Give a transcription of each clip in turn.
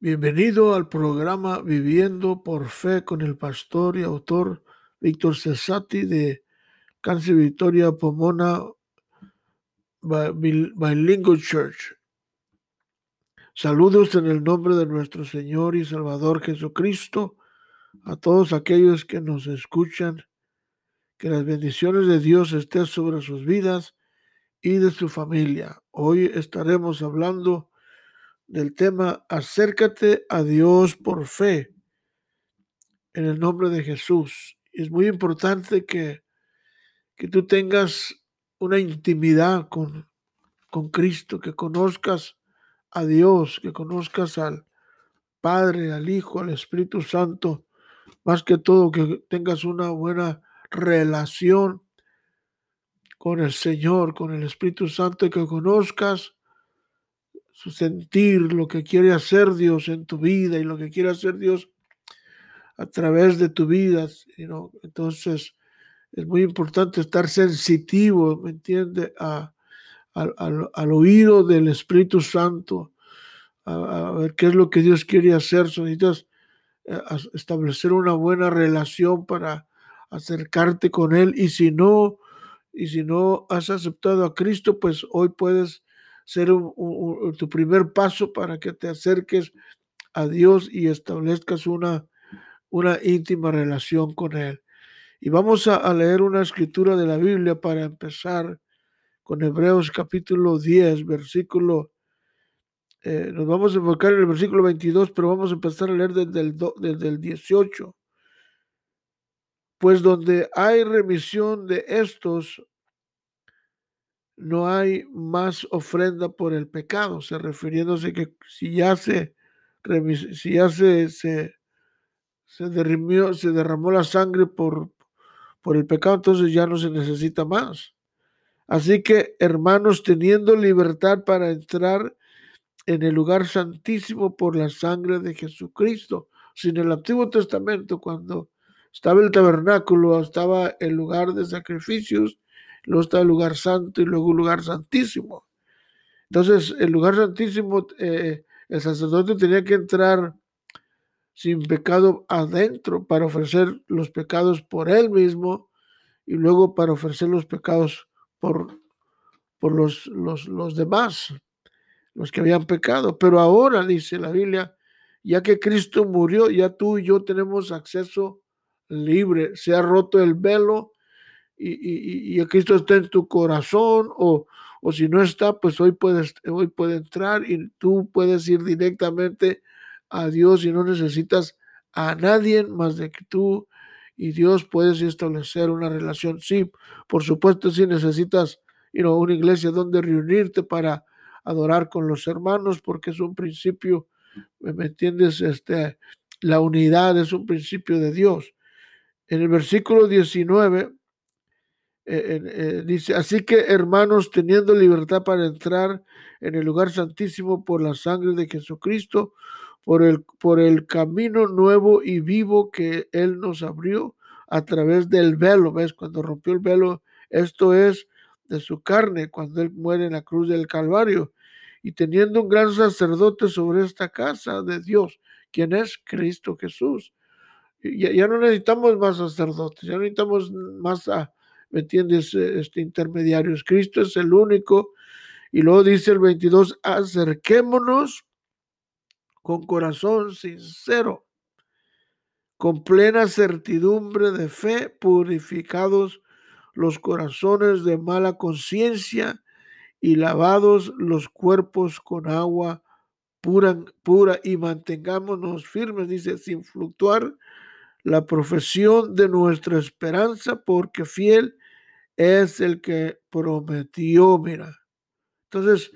Bienvenido al programa Viviendo por Fe con el pastor y autor Víctor Cesati de Cáncer Victoria Pomona Bilingual Church. Saludos en el nombre de nuestro Señor y Salvador Jesucristo a todos aquellos que nos escuchan. Que las bendiciones de Dios estén sobre sus vidas y de su familia. Hoy estaremos hablando del tema Acércate a Dios por fe en el nombre de Jesús. Es muy importante que, que tú tengas una intimidad con, con Cristo, que conozcas a Dios, que conozcas al Padre, al Hijo, al Espíritu Santo, más que todo que tengas una buena relación con el Señor, con el Espíritu Santo, que conozcas su sentir, lo que quiere hacer Dios en tu vida y lo que quiere hacer Dios a través de tu vida. Entonces, es muy importante estar sensitivo, ¿me entiende? al, oído del Espíritu Santo, a, ver qué es lo que Dios quiere hacer. Necesitas eh, establecer una buena relación para acercarte con Él y si no, y si no has aceptado a Cristo, pues hoy puedes ser tu primer paso para que te acerques a Dios y establezcas una, una íntima relación con Él. Y vamos a, leer una escritura de la Biblia para empezar con Hebreos capítulo 10, versículo, eh, nos vamos a enfocar en el versículo 22, pero vamos a empezar a leer desde el, desde el 18. Pues donde hay remisión de estos, no hay más ofrenda por el pecado, se refiriéndose que si ya se, si ya se, derrimió, se derramó la sangre por, por el pecado, entonces ya no se necesita más. Así que, hermanos, teniendo libertad para entrar en el lugar santísimo por la sangre de Jesucristo. Sin el Antiguo Testamento, cuando estaba el tabernáculo, estaba el lugar de sacrificios, luego está el lugar santo y luego un lugar santísimo. Entonces, el lugar santísimo, eh, el sacerdote tenía que entrar sin pecado adentro para ofrecer los pecados por él mismo y luego para ofrecer los pecados por, por los, los, los demás, los que habían pecado. Pero ahora, dice la Biblia, ya que Cristo murió, ya tú y yo tenemos acceso libre. Se ha roto el velo y, y, Cristo está en tu corazón o, o, si no está, pues hoy, puedes, hoy puede entrar y tú puedes ir directamente a Dios y no necesitas a nadie más de que tú y Dios puedes establecer una relación. Sí, por supuesto, si necesitas you una iglesia donde reunirte para adorar con los hermanos, porque es un principio, ¿me entiendes? Este, la unidad es un principio de Dios. En el versículo 19 eh, eh, dice, así que hermanos, teniendo libertad para entrar en el lugar santísimo por la sangre de Jesucristo, por el, por el camino nuevo y vivo que Él nos abrió a través del velo, ¿ves? Cuando rompió el velo, esto es de su carne, cuando Él muere en la cruz del Calvario, y teniendo un gran sacerdote sobre esta casa de Dios, quien es Cristo Jesús. Ya, ya no necesitamos más sacerdotes, ya no necesitamos más... ¿me entiendes? Eh, este intermediario. Cristo es el único. Y luego dice el 22, acerquémonos con corazón sincero, con plena certidumbre de fe, purificados los corazones de mala conciencia y lavados los cuerpos con agua pura, pura y mantengámonos firmes, dice, sin fluctuar la profesión de nuestra esperanza, porque fiel es el que prometió, mira. Entonces,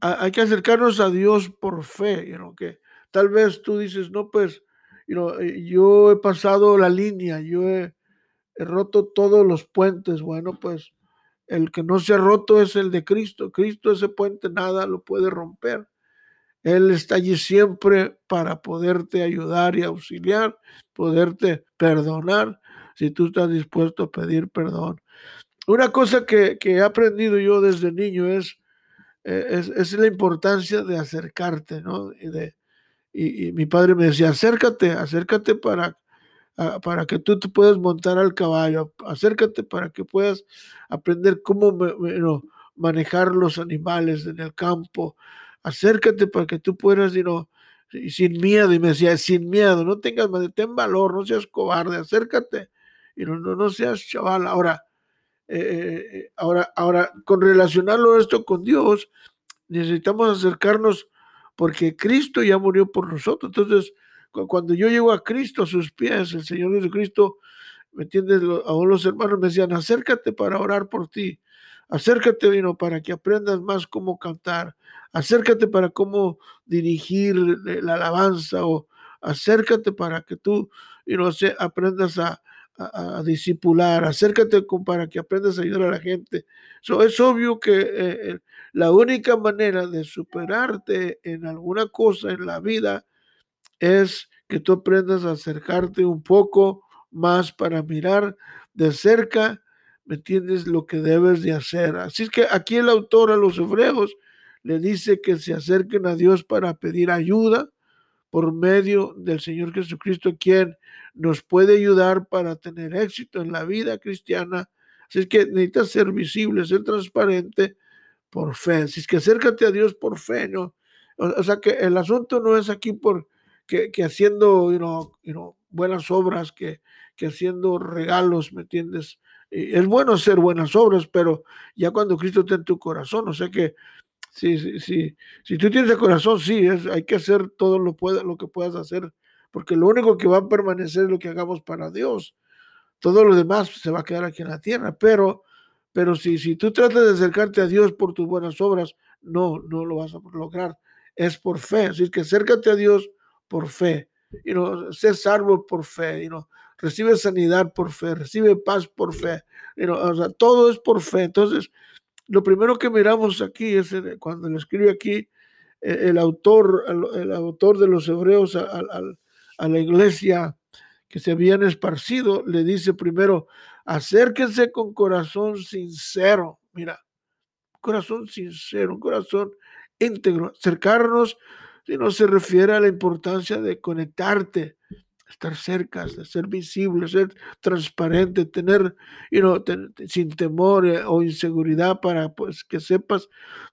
hay que acercarnos a Dios por fe, you que tal vez tú dices, no, pues, eh, yo he pasado la línea, yo he, roto todos los puentes, bueno, pues el que no se ha roto es el de Cristo. Cristo ese puente nada lo puede romper. Él está allí siempre para poderte ayudar y auxiliar, poderte perdonar si tú estás dispuesto a pedir perdón. Una cosa que, he aprendido yo desde niño es, eh, es, la importancia de acercarte, ¿no? Y de, y, mi padre me decía, acércate, acércate para, para que tú te puedas montar al caballo, acércate para que puedas aprender cómo manejar los animales en el campo, acércate para que tú puedas, y sin miedo, y me decía, sin miedo, no tengas, ten valor, no seas cobarde, acércate, y no, no, no seas chaval. Ahora, eh, eh, ahora, ahora, con relacionarlo esto con Dios, necesitamos acercarnos porque Cristo ya murió por nosotros. Entonces, cuando yo llego a Cristo, a sus pies, el Señor Jesucristo, ¿me entiendes? Aún los hermanos me decían, acércate para orar por ti. Acércate, vino, para que aprendas más cómo cantar. Acércate para cómo dirigir la alabanza o acércate para que tú, y no sé, aprendas a, a, discipular, acércate para que aprendas a ayudar a la gente. es obvio que eh, la única manera de superarte en alguna cosa en la vida es que tú aprendas a acercarte un poco más para mirar de cerca, ¿me entiendes? Lo que debes de hacer. Así es que aquí el autor a los hebreos le dice que se acerquen a Dios para pedir ayuda, por medio del Señor Jesucristo, quien nos puede ayudar para tener éxito en la vida cristiana. Así es que necesitas ser visible, ser transparente por fe. Así es que acércate a Dios por fe, ¿no? O, sea que el asunto no es aquí por que, haciendo you buenas obras, que, que haciendo regalos, ¿me entiendes? Es bueno hacer buenas obras, pero ya cuando Cristo está en tu corazón, o sea que Sí, sí, sí. Si tú tienes el corazón, sí, hay que hacer todo lo, que puedas hacer, porque lo único que va a permanecer es lo que hagamos para Dios. Todo lo demás se va a quedar aquí en la tierra, pero, pero si, si tú tratas de acercarte a Dios por tus buenas obras, no, no lo vas a lograr. Es por fe. Así que acércate a Dios por fe. Y no, sé por fe. Y no, recibe sanidad por fe, recibe paz por fe. Y no, o sea, todo es por fe. Entonces, lo primero que miramos aquí es cuando le escribe aquí eh, el autor, el, autor de los hebreos a, la iglesia que se habían esparcido, le dice primero, acérquense con corazón sincero, mira, corazón sincero, un corazón íntegro, acercarnos, si no se refiere a la importancia de conectarte, estar cerca, ser visible, ser transparente, tener, you know, sin temor eh, o inseguridad para pues, que sepas,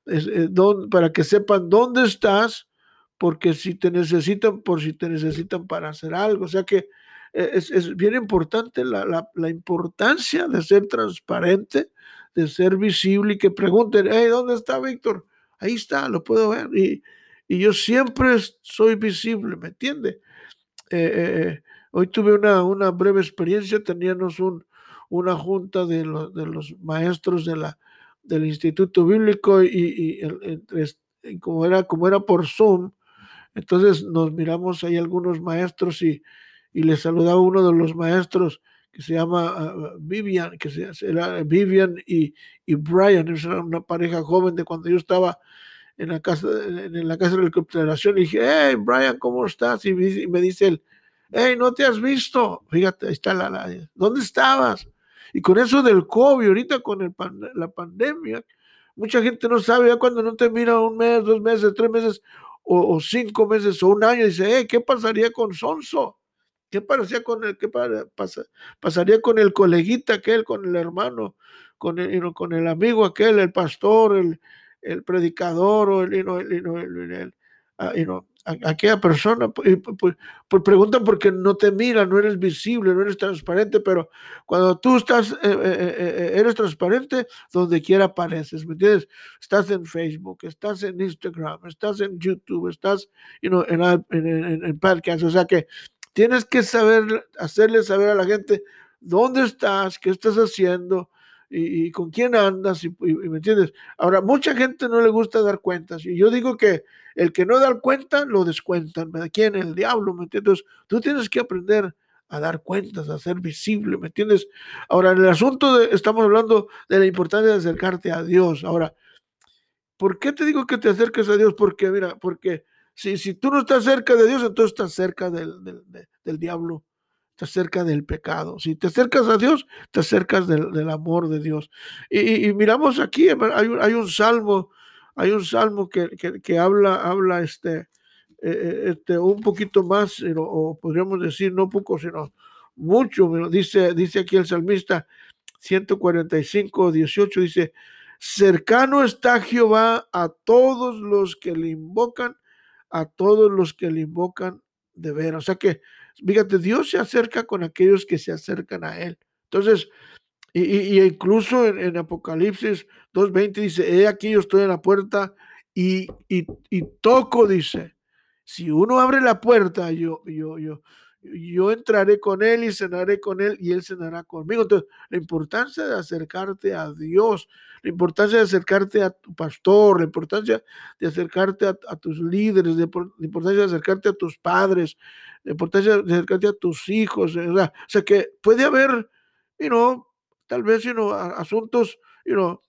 eh, para que sepan dónde estás, porque si te necesitan, por si te necesitan para hacer algo. O sea que eh, es, bien importante la, importancia de ser transparente, de ser visible y que pregunten, hey, ¿dónde está Víctor? Ahí está, lo puedo ver. Y, y yo siempre soy visible, ¿me entiende? Eh, eh, hoy tuve una, una, breve experiencia, teníamos un, una junta de, de, los maestros de la, del Instituto Bíblico y, como, era, como era por Zoom, entonces nos miramos ahí algunos maestros y, y les saludaba uno de los maestros que se llama ah, Vivian, que se, era Vivian y, y Brian, era una pareja joven de cuando yo estaba en la casa, en la casa de recuperación y dije, hey, Brian, ¿cómo estás? Y me dice él, hey, no te has visto. Fíjate, ahí está la, la ¿dónde estabas? Y con eso del COVID, ahorita con el la pandemia, mucha gente no sabe, ya cuando no te mira un mes, dos meses, tres meses, o, cinco meses, o un año, dice, hey, ¿qué pasaría con Sonso? ¿Qué pasaría con el, qué pasaría con el coleguita aquel, con el hermano, con el, con el amigo aquel, el pastor, el, el predicador o el, el, ah, aquella persona, pues, preguntan porque no te mira, no eres visible, no eres transparente, pero cuando tú estás, eh, eh, eh, eres transparente, donde quiera apareces, ¿me entiendes? Estás en Facebook, estás en Instagram, estás en YouTube, estás en, en, en podcast, o sea que tienes que saber, hacerle saber a la gente dónde estás, qué estás haciendo, y, con quién andas, y, me entiendes. Ahora, mucha gente no le gusta dar cuentas, y yo digo que el que no da cuenta, lo descuentan, ¿me quién? El diablo, ¿me entiendes? Tú tienes que aprender a dar cuentas, a ser visible, ¿me entiendes? Ahora, en el asunto de, estamos hablando de la importancia de acercarte a Dios. Ahora, ¿por qué te digo que te acerques a Dios? Porque, mira, porque si, si tú no estás cerca de Dios, entonces estás cerca del, del, del diablo te cerca del pecado. Si te acercas a Dios, te acercas del, amor de Dios. Y, miramos aquí, hay un, hay un, salmo, hay un salmo que, que, habla, habla este, este, un poquito más, o podríamos decir no poco, sino mucho, dice, dice aquí el salmista 145, 18, dice, cercano está Jehová a todos los que le invocan, a todos los que le invocan de ver. O sea que, fíjate, Dios se acerca con aquellos que se acercan a Él. Entonces, y, incluso en, Apocalipsis 2.20 dice, he aquí yo estoy en la puerta y, y, y toco, dice. Si uno abre la puerta, yo, yo, yo, yo entraré con él y cenaré con él y él cenará conmigo. Entonces, la importancia de acercarte a Dios, la importancia de acercarte a tu pastor, la importancia de acercarte a, tus líderes, la importancia de acercarte a tus padres, la importancia de acercarte a tus hijos. O sea, que puede haber, you know, tal vez, you know, asuntos, you know,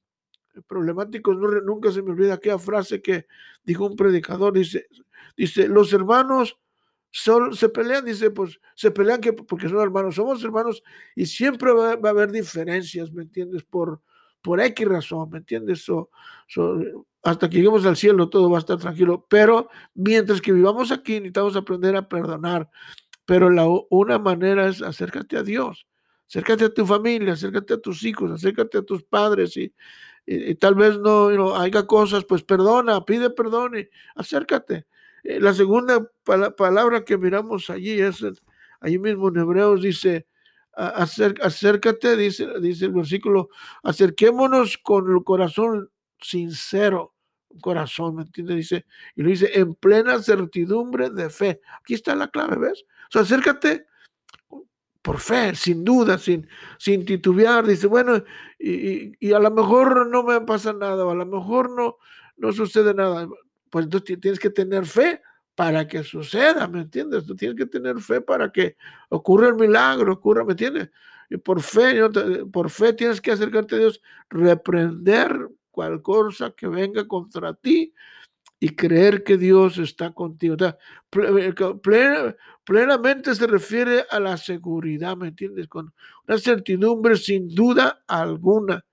problemáticos. nunca se me olvida aquella frase que dijo un predicador, dice, dice, los hermanos se pelean, dice, pues se pelean que, porque son hermanos, somos hermanos y siempre va, a haber diferencias, ¿me entiendes? Por, por X razón, ¿me entiendes? hasta que lleguemos al cielo todo va a estar tranquilo, pero mientras que vivamos aquí necesitamos aprender a perdonar, pero la, una manera es acércate a Dios, acércate a tu familia, acércate a tus hijos, acércate a tus padres y, tal vez no, no haya cosas, pues perdona, pide perdón y acércate. Eh, la segunda palabra que miramos allí es, allí mismo en Hebreos dice, acércate, dice, dice el versículo, acerquémonos con el corazón sincero, corazón, ¿me entiendes? Dice, y lo dice, en plena certidumbre de fe. Aquí está la clave, ¿ves? O sea, acércate por fe, sin duda, sin, sin titubear. Dice, bueno, y, a lo mejor no me pasa nada, o a lo mejor no, no sucede nada pues entonces tienes que tener fe para que suceda, ¿me entiendes? Tú tienes que tener fe para que ocurra el milagro, ocurra, ¿me entiendes? Y por fe, por fe tienes que acercarte a Dios, reprender cual cosa que venga contra ti y creer que Dios está contigo. Eh, plenamente se refiere a la seguridad, ¿me entiendes? Con una certidumbre sin duda alguna.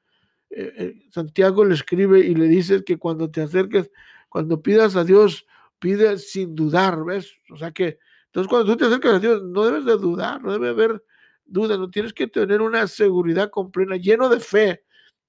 Eh, eh, Santiago le escribe y le dice que cuando te acerques cuando pidas a Dios, pide sin dudar, ¿ves? O sea que, entonces cuando tú te acercas a Dios, no debes de dudar, no debe haber duda, no tienes que tener una seguridad completa, lleno de fe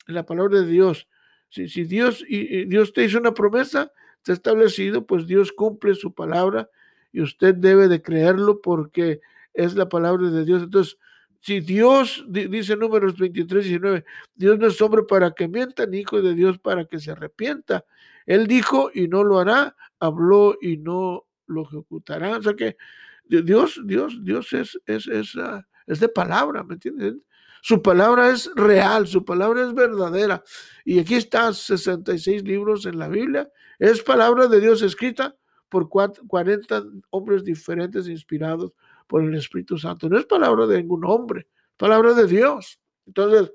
en la palabra de Dios. Si, Dios, Dios te hizo una promesa, ha establecido, pues Dios cumple su palabra y usted debe de creerlo porque es la palabra de Dios. Entonces, si Dios, dice números 23, 19, Dios no es hombre para que mienta, ni hijo de Dios para que se arrepienta. Él dijo y no lo hará, habló y no lo ejecutará. O sea que Dios, Dios, Dios es, es, es, ah, es de palabra, ¿me entiendes? Su palabra es real, su palabra es verdadera. Y aquí están 66 libros en la Biblia. Es palabra de Dios escrita por 40 hombres diferentes inspirados por el Espíritu Santo. No es palabra de ningún hombre, palabra de Dios. Entonces,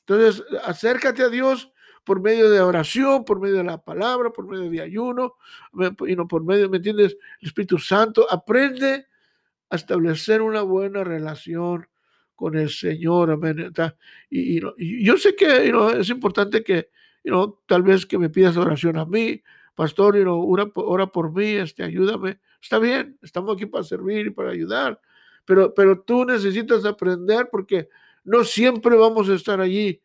entonces acércate a Dios por medio de oración, por medio de la palabra, por medio de ayuno, y no por medio, ¿me entiendes? El Espíritu Santo aprende a establecer una buena relación con el Señor. Amén. Y, yo sé que es importante que tal vez que me pidas oración a mí, pastor, ora, ora por mí, este, ayúdame. Está bien, estamos aquí para servir y para ayudar, pero, pero tú necesitas aprender porque no siempre vamos a estar allí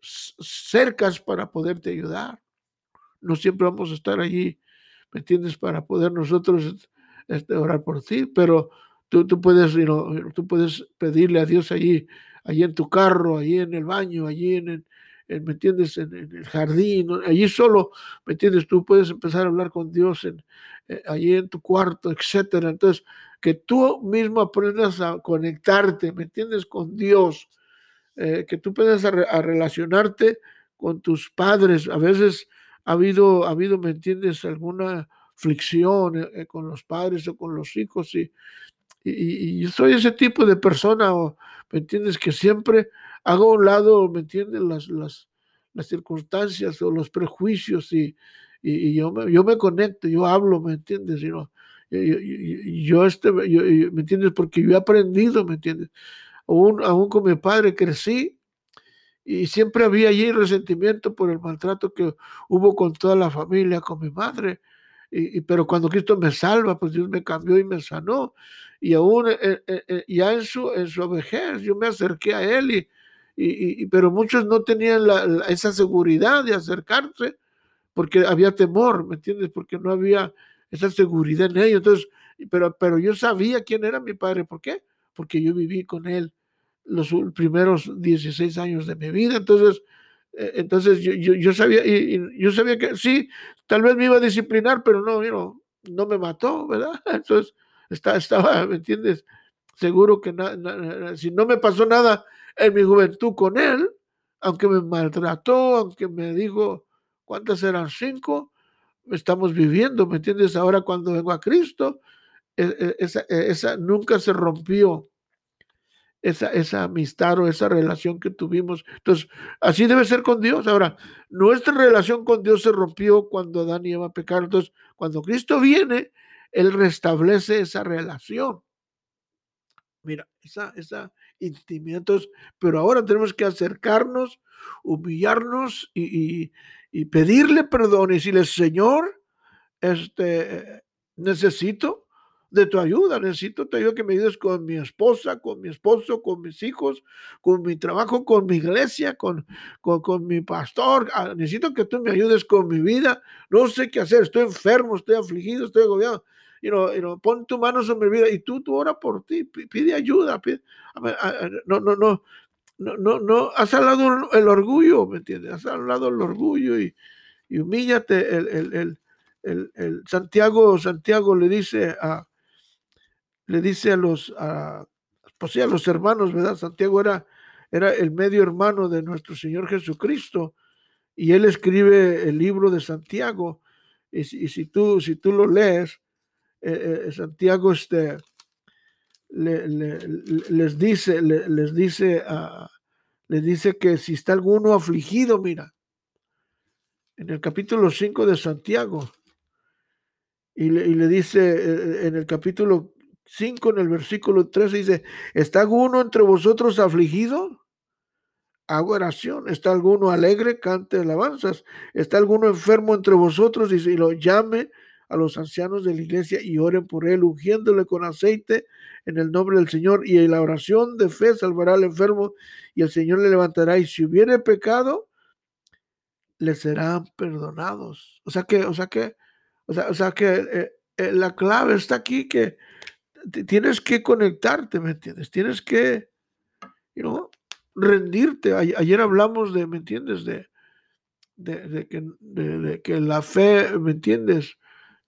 cercas para poderte ayudar. No siempre vamos a estar allí, ¿me entiendes? Para poder nosotros este, orar por ti, pero tú, tú puedes, tú puedes pedirle a Dios allí, allí en tu carro, allí en el baño, allí en, ¿me entiendes? En, el jardín, allí solo, ¿me entiendes? Tú puedes empezar a hablar con Dios eh, allí en tu cuarto, etcétera. Entonces, que tú mismo aprendas a conectarte, ¿me entiendes? Con Dios eh, que tú puedas a, relacionarte con tus padres. A veces ha habido, ha habido, ¿me entiendes?, alguna fricción eh, con los padres o con los hijos y, y, yo soy ese tipo de persona, ¿me entiendes?, que siempre hago a un lado, ¿me entiendes?, las, las, las circunstancias o los prejuicios y, y, yo, me, yo me conecto, yo hablo, ¿me entiendes? Yo, yo, yo, este, ¿me entiendes? Porque yo he aprendido, ¿me entiendes? Aún, con mi padre crecí y siempre había allí resentimiento por el maltrato que hubo con toda la familia, con mi madre. y, pero cuando Cristo me salva, pues Dios me cambió y me sanó. Y aún eh, eh, eh, ya en su, en su vejez, yo me acerqué a Él, y, y pero muchos no tenían esa seguridad de acercarse porque había temor, ¿me entiendes? Porque no había esa seguridad en ellos. Entonces, pero, pero yo sabía quién era mi padre. ¿Por qué? Porque yo viví con él los primeros 16 años de mi vida. Entonces, eh, entonces yo, yo, sabía, y, yo sabía que sí, tal vez me iba a disciplinar, pero no, no, no me mató, ¿verdad? Entonces, está, estaba, ¿me entiendes? Seguro que si no me pasó nada en mi juventud con él, aunque me maltrató, aunque me dijo, ¿cuántas eran? Cinco, estamos viviendo, ¿me entiendes? Ahora cuando vengo a Cristo, e, e, e, esa nunca se rompió esa, esa amistad o esa relación que tuvimos. Entonces, así debe ser con Dios. Ahora, nuestra relación con Dios se rompió cuando Adán y Eva pecaron. Entonces, cuando Cristo viene, Él restablece esa relación. Mira, esa, esa intimidad. Entonces, pero ahora tenemos que acercarnos, humillarnos y, y, pedirle perdón y decirle, Señor, este, necesito de tu ayuda. Necesito tu ayuda que me ayudes con mi esposa, con mi esposo, con mis hijos, con mi trabajo, con mi iglesia, con, con, mi pastor. Ah, necesito que tú me ayudes con mi vida. No sé qué hacer. Estoy enfermo, estoy afligido, estoy agobiado. y no pon tu mano sobre mi vida y tú, tú ora por ti, pide ayuda. no, no, no, no, no, no, has hablado el orgullo, ¿me entiendes? Has hablado el orgullo y, y humíllate. El, el, el, el, Santiago, Santiago le dice a, le dice a los, a, pues a los hermanos, ¿verdad? Santiago era, era el medio hermano de nuestro Señor Jesucristo y él escribe el libro de Santiago y, si, tú, si tú lo lees, eh, eh, Santiago este, les dice, les dice, les dice que si está alguno afligido, mira, en el capítulo 5 de Santiago, y le, y le, dice eh, en el capítulo 5, en el versículo 13 dice, ¿está alguno entre vosotros afligido? Hago oración. ¿Está alguno alegre? Cante alabanzas. ¿Está alguno enfermo entre vosotros? Y lo llame a los ancianos de la iglesia y oren por él, ungiéndole con aceite en el nombre del Señor. Y la oración de fe salvará al enfermo y el Señor le levantará. Y si hubiere pecado, le serán perdonados. O sea que, o sea que, o sea, o sea que eh, eh, la clave está aquí que tienes que conectarte, ¿me entiendes? Tienes que, you rendirte. Ayer hablamos de, ¿me entiendes? De, de, que, de, que, la fe, ¿me entiendes?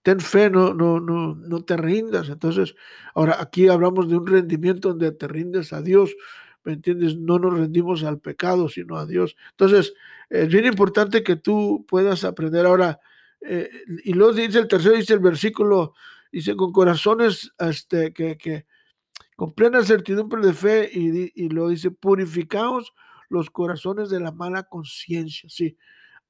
Ten fe, no, no, no, no te rindas. Entonces, ahora aquí hablamos de un rendimiento donde te rindes a Dios, ¿me entiendes? No nos rendimos al pecado, sino a Dios. Entonces, es bien importante que tú puedas aprender ahora. Eh, y luego dice el tercero, dice el versículo dice, con corazones este, que, que con plena certidumbre de fe, y, y lo dice, purificaos los corazones de la mala conciencia. Sí,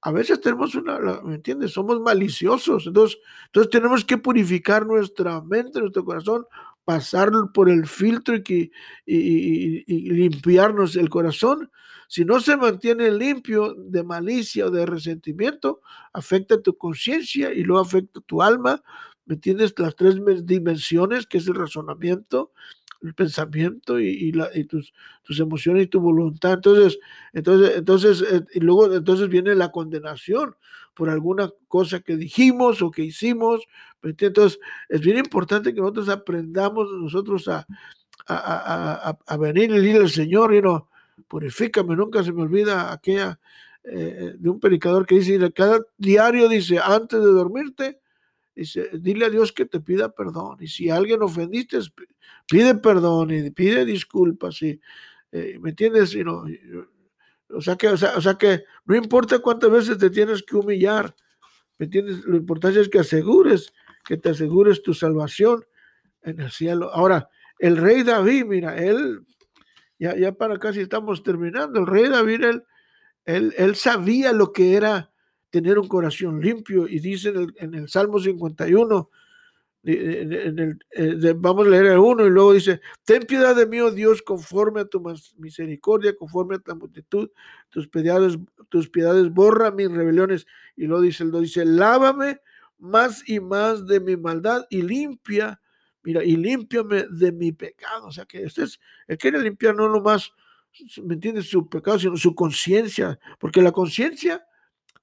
a veces tenemos una, ¿me entiendes? Somos maliciosos. Entonces, entonces tenemos que purificar nuestra mente, nuestro corazón, pasar por el filtro y, que, y, limpiarnos el corazón. Si no se mantiene limpio de malicia o de resentimiento, afecta tu conciencia y luego afecta tu alma, ¿Me entiendes? Las tres dimensiones, que es el razonamiento, el pensamiento y, tus, tus, emociones y tu voluntad. Entonces, entonces, entonces, eh, y luego entonces viene la condenación por alguna cosa que dijimos o que hicimos. Entonces, es bien importante que nosotros aprendamos nosotros a, a, venir y decirle al Señor, y no, purifícame, nunca se me olvida aquella eh, de un predicador que dice, cada diario dice, antes de dormirte, Dice, dile a Dios que te pida perdón. Y si alguien ofendiste, pide perdón y pide disculpas. Y, eh, ¿Me entiendes? Y no, o, sea que, no importa cuántas veces te tienes que humillar. ¿Me entiendes? Lo importante es que asegures, que te asegures tu salvación en el cielo. Ahora, el rey David, mira, él, ya, para casi estamos terminando, el rey David, él sabía lo que era tener un corazón limpio. Y dice en el, Salmo 51, en el, eh, vamos a leer el 1 y luego dice, ten piedad de mí, oh Dios, conforme a tu misericordia, conforme a tu multitud, tus piedades, tus piedades borra mis rebeliones. Y luego dice el 2, dice, lávame más y más de mi maldad y limpia, mira, y límpiame de mi pecado. O sea que este es, él quiere limpiar no nomás, ¿me entiendes? Su pecado, sino su conciencia, porque la conciencia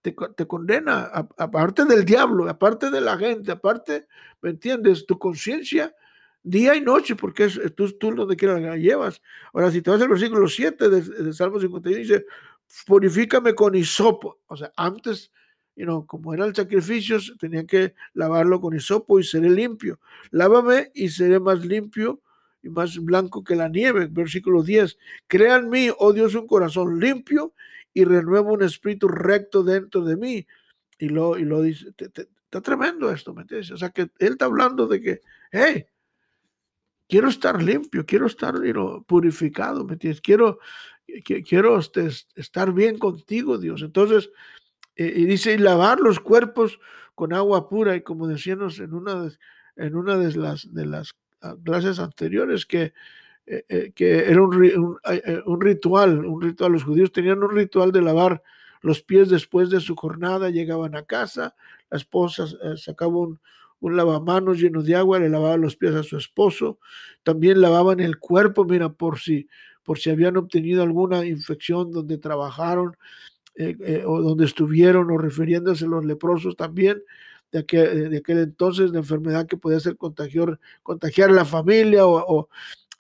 te, condena, aparte del diablo, aparte de la gente, aparte, ¿me entiendes? Tu conciencia día y noche, porque es, tú, tú donde quiera la llevas. Ahora, si te vas al versículo 7 de, de Salmo 51, dice, purifícame con hisopo. O sea, antes, you know, como era el sacrificio, tenía que lavarlo con hisopo y seré limpio. Lávame y seré más limpio y más blanco que la nieve. Versículo 10. Crea en mí, oh Dios, un corazón limpio y renueva un espíritu recto dentro de mí. Y lo, y lo dice, está tremendo esto, ¿me entiendes? O sea, que él está hablando de que, hey, quiero estar limpio, quiero estar purificado, ¿me entiendes? Quiero, quiero este, estar bien contigo, Dios. Entonces, eh, y dice, y lavar los cuerpos con agua pura, y como decíamos en una de, en una de las, de las ah, clases anteriores, que, eh, eh, que era un, un, ritual, un ritual, los judíos tenían un ritual de lavar los pies después de su jornada, llegaban a casa, la esposa sacaba un, lavamanos lleno de agua, le lavaba los pies a su esposo, también lavaban el cuerpo, mira, por si por si habían obtenido alguna infección donde trabajaron eh, eh, o donde estuvieron o refiriéndose a los leprosos también de aquel, de aquel entonces, la enfermedad que podía ser contagiar, contagiar a la familia o, o,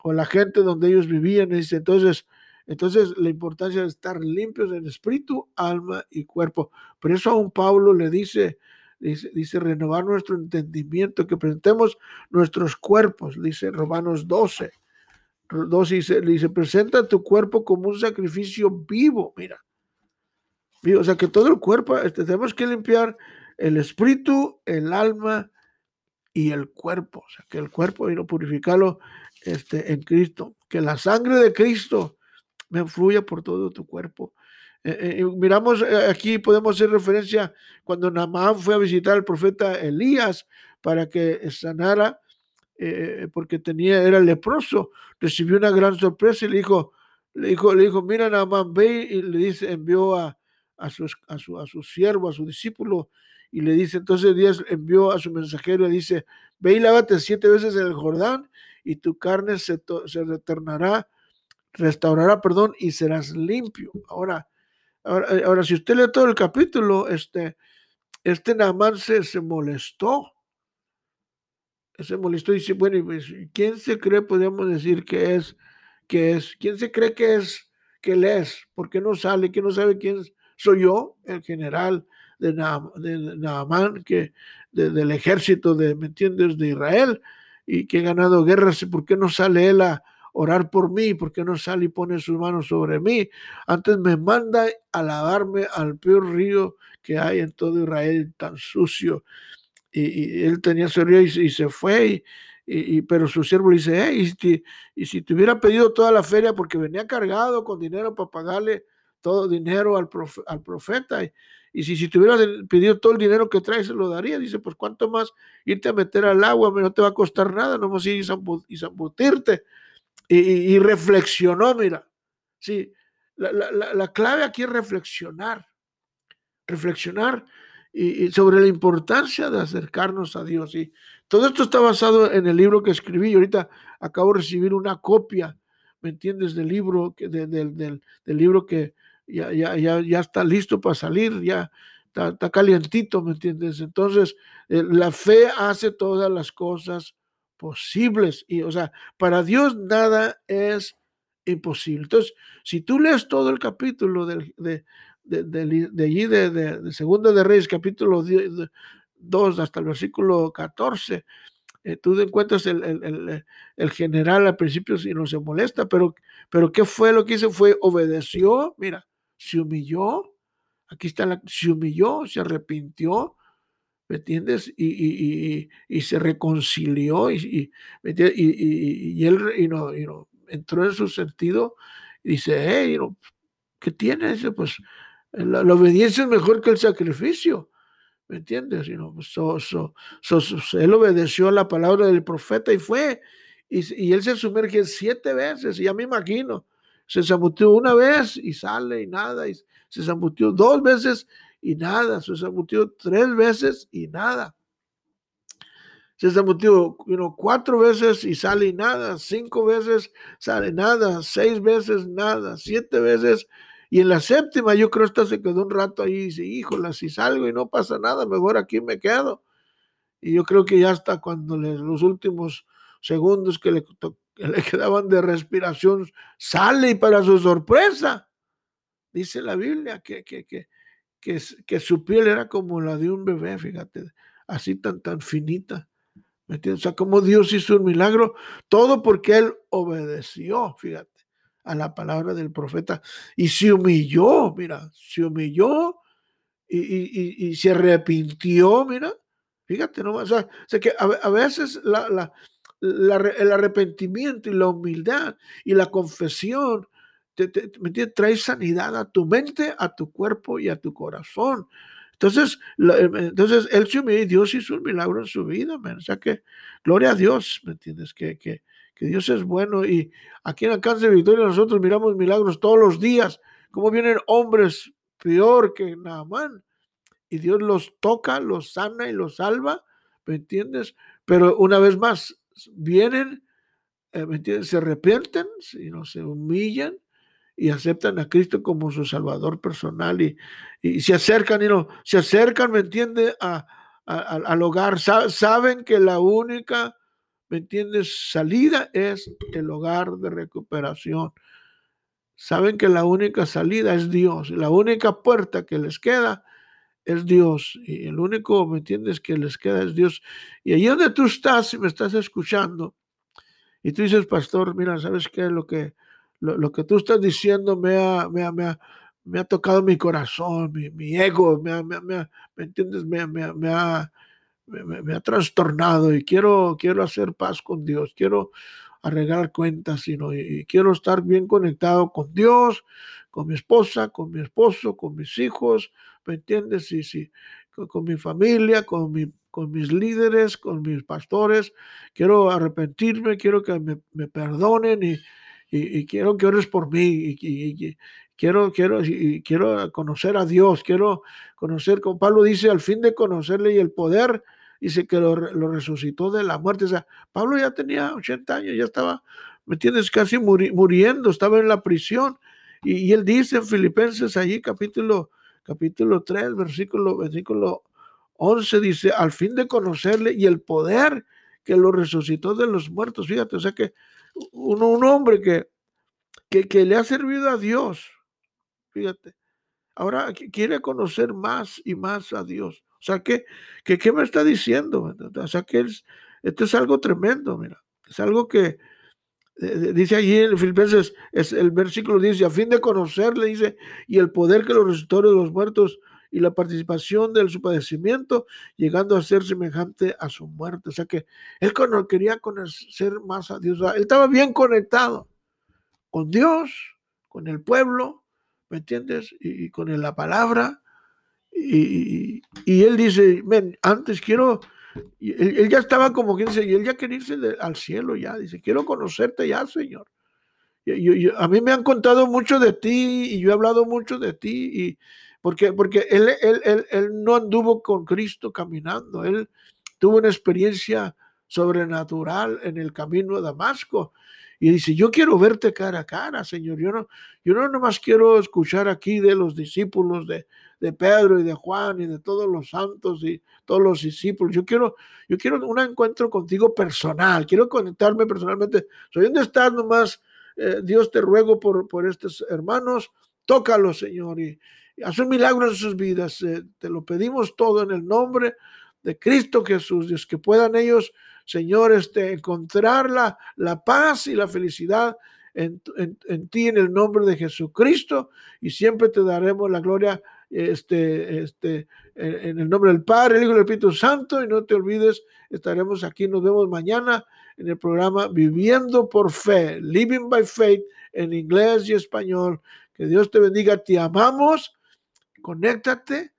la gente donde ellos vivían. Entonces, entonces, la importancia de estar limpios en espíritu, alma y cuerpo. Por eso a un Pablo le dice, dice, dice, renovar nuestro entendimiento, que presentemos nuestros cuerpos, dice Romanos 12, Dos dice, dice, presenta tu cuerpo como un sacrificio vivo, mira. O sea que todo el cuerpo, este, tenemos que limpiar el espíritu, el alma y el cuerpo. O sea que el cuerpo y no purificarlo este, en Cristo. Que la sangre de Cristo me fluya por todo tu cuerpo. Eh, eh, miramos eh, aquí, podemos hacer referencia cuando Namán fue a visitar al profeta Elías para que sanara eh, porque tenía, era leproso, recibió una gran sorpresa y le dijo, le dijo, le dijo, mira Naamán, ve y le dice, envió a, a, su, a, su, a su siervo, a su discípulo, y le dice, entonces Díaz envió a su mensajero y dice, ve y lávate siete veces en el Jordán y tu carne se, se retornará, restaurará, perdón, y serás limpio. Ahora, ahora, ahora, si usted lee todo el capítulo, este, este Naamán se, se molestó se molestó y dice, bueno, pues, ¿quién se cree, podríamos decir, que es, que es? ¿Quién se cree que es, que él es? ¿Por qué no sale? ¿Quién no sabe quién soy yo? El general de, Naamán, que, del ejército de, ¿me entiendes?, de Israel, y que ha ganado guerras, ¿por qué no sale él a orar por mí? ¿Por qué no sale y pone sus manos sobre mí? Antes me manda a lavarme al peor río que hay en todo Israel, tan sucio y, él tenía su y, y, se fue, y, pero su siervo le dice, y, si, y te hubiera pedido toda la feria porque venía cargado con dinero para pagarle todo dinero al, profeta, y, si, si te hubiera pedido todo el dinero que traes, se lo daría. Dice, pues cuánto más irte a meter al agua, no te va a costar nada, nomás ir y zambutirte. Y, reflexionó, mira, sí, la, la, la clave aquí es reflexionar, reflexionar y, sobre la importancia de acercarnos a Dios. Y todo esto está basado en el libro que escribí. Y ahorita acabo de recibir una copia, ¿me entiendes? Del libro, que, del, del, libro que ya, ya, ya, ya está listo para salir, ya está, calientito, ¿me entiendes? Entonces, eh, la fe hace todas las cosas posibles. Y, o sea, para Dios nada es imposible. Entonces, si tú lees todo el capítulo del, de, de, allí, de, de, Segunda de Reyes, capítulo 2 hasta el versículo 14, eh, tú encuentras el, el, el, general al principio si no se molesta, pero, pero ¿qué fue lo que hizo? Fue obedeció, mira, se humilló, aquí está, la, se humilló, se arrepintió, ¿me entiendes? Y, y, y, y se reconcilió y, y, él no, no, entró en su sentido y dice, hey, ¿qué tiene? Pues la, obediencia es mejor que el sacrificio. ¿Me entiendes? Pues, él obedeció a la palabra del profeta y fue. Y, él se sumerge siete veces. Y ya me imagino. Se zambutió una vez y sale y nada. Y se zambutió dos veces y nada. Se zambutió tres veces y nada. ese motivo, cuatro veces y sale nada, cinco veces sale nada, seis veces nada, siete veces. Y en la séptima, yo creo que se quedó un rato ahí y dice, híjole, si salgo y no pasa nada, mejor aquí me quedo. Y yo creo que ya hasta cuando los últimos segundos que le, le quedaban de respiración, sale y para su sorpresa, dice la Biblia que, que, que, que, su piel era como la de un bebé, fíjate, así tan, tan finita. ¿Me entiendes? O sea, como Dios hizo un milagro, todo porque él obedeció, fíjate, a la palabra del profeta y se humilló, mira, se humilló y, y, se arrepintió, mira, fíjate nomás, o sea, que a, veces la, el arrepentimiento y la humildad y la confesión trae sanidad a tu mente, a tu cuerpo y a tu corazón. Entonces, em, entonces él se humilló y Dios hizo un milagro en su vida, o sea que, gloria a Dios, ¿me entiendes? Que, que, que Dios es bueno y aquí en Alcance de Victoria nosotros miramos milagros todos los días, como vienen hombres peor que Naamán y Dios los toca, los sana y los salva, ¿me entiendes? Pero una vez más, vienen, eh, ¿me entiendes? Se arrepienten, se humillan y aceptan a Cristo como su Salvador personal y, y se acercan y no, se acercan, ¿me entiende? A, al hogar, saben que la única, ¿me entiendes? Salida es el hogar de recuperación. Saben que la única salida es Dios, la única puerta que les queda es Dios. Y el único, ¿me entiendes? Que les queda es Dios. Y ahí donde tú estás, si me estás escuchando, y tú dices, pastor, mira, ¿sabes qué? Lo que, lo, que tú estás diciendo me ha, me ha, me ha, me ha tocado mi corazón, mi, mi ego, me, me, me, entiendes? Me, me, me ha, me, ha trastornado y quiero, quiero hacer paz con Dios, quiero arreglar cuentas, sino, y, quiero estar bien conectado con Dios, con mi esposa, con mi esposo, con mis hijos, ¿me entiendes? Y, sí, con, con, mi familia, con, mi, con mis líderes, con mis pastores, quiero arrepentirme, quiero que me, me perdonen y, y, quiero que ores por mí y, quiero, quiero, y quiero conocer a Dios, quiero conocer, como Pablo dice, al fin de conocerle y el poder, dice que lo, resucitó de la muerte. O sea, Pablo ya tenía 80 años, ya estaba, ¿me entiendes? Casi muriendo, estaba en la prisión. Y, él dice en Filipenses allí, capítulo, capítulo 3, versículo, versículo 11, dice, al fin de conocerle y el poder que lo resucitó de los muertos. Fíjate, o sea que un, un hombre que, que, que, le ha servido a Dios, fíjate, ahora quiere conocer más y más a Dios. O sea, ¿qué, que, qué me está diciendo? O sea, que esto es algo tremendo, mira, es algo que, dice allí en Filipenses, es, el versículo dice, a fin de conocerle, dice, y el poder que los resucitó de los muertos y la participación de su padecimiento, llegando a ser semejante a su muerte. O sea que él quería conocer más a Dios. él estaba bien conectado con Dios, con el pueblo, ¿me entiendes? Y, con la palabra. Y, él dice, ven, antes quiero, él, ya estaba como quien dice, y él ya quería irse al cielo ya, dice, quiero conocerte ya, Señor. a mí me han contado mucho de ti y yo he hablado mucho de ti y, porque, porque él, él, él, no anduvo con Cristo caminando, él tuvo una experiencia sobrenatural en el camino a Damasco. Y dice, yo quiero verte cara a cara, Señor. Yo no, yo no nomás quiero escuchar aquí de los discípulos de, de Pedro y de Juan y de todos los santos y todos los discípulos. Yo quiero, yo quiero un encuentro contigo personal. Quiero conectarme personalmente. Soy donde estás nomás. Eh, Dios te ruego por, por estos hermanos. Tócalos, Señor. Y, haz un milagro en sus vidas. Eh, te lo pedimos todo en el nombre de Cristo Jesús. Dios, que puedan ellos, Señor, este, encontrar la, paz y la felicidad en, en, ti, en el nombre de Jesucristo. Y siempre te daremos la gloria este, este, en, el nombre del Padre, el Hijo y el Espíritu Santo. Y no te olvides, estaremos aquí. Nos vemos mañana en el programa Viviendo por Fe, Living by Faith, en inglés y español. Que Dios te bendiga. Te amamos conéctate.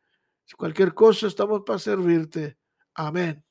Cualquier cosa estamos para servirte. Amén.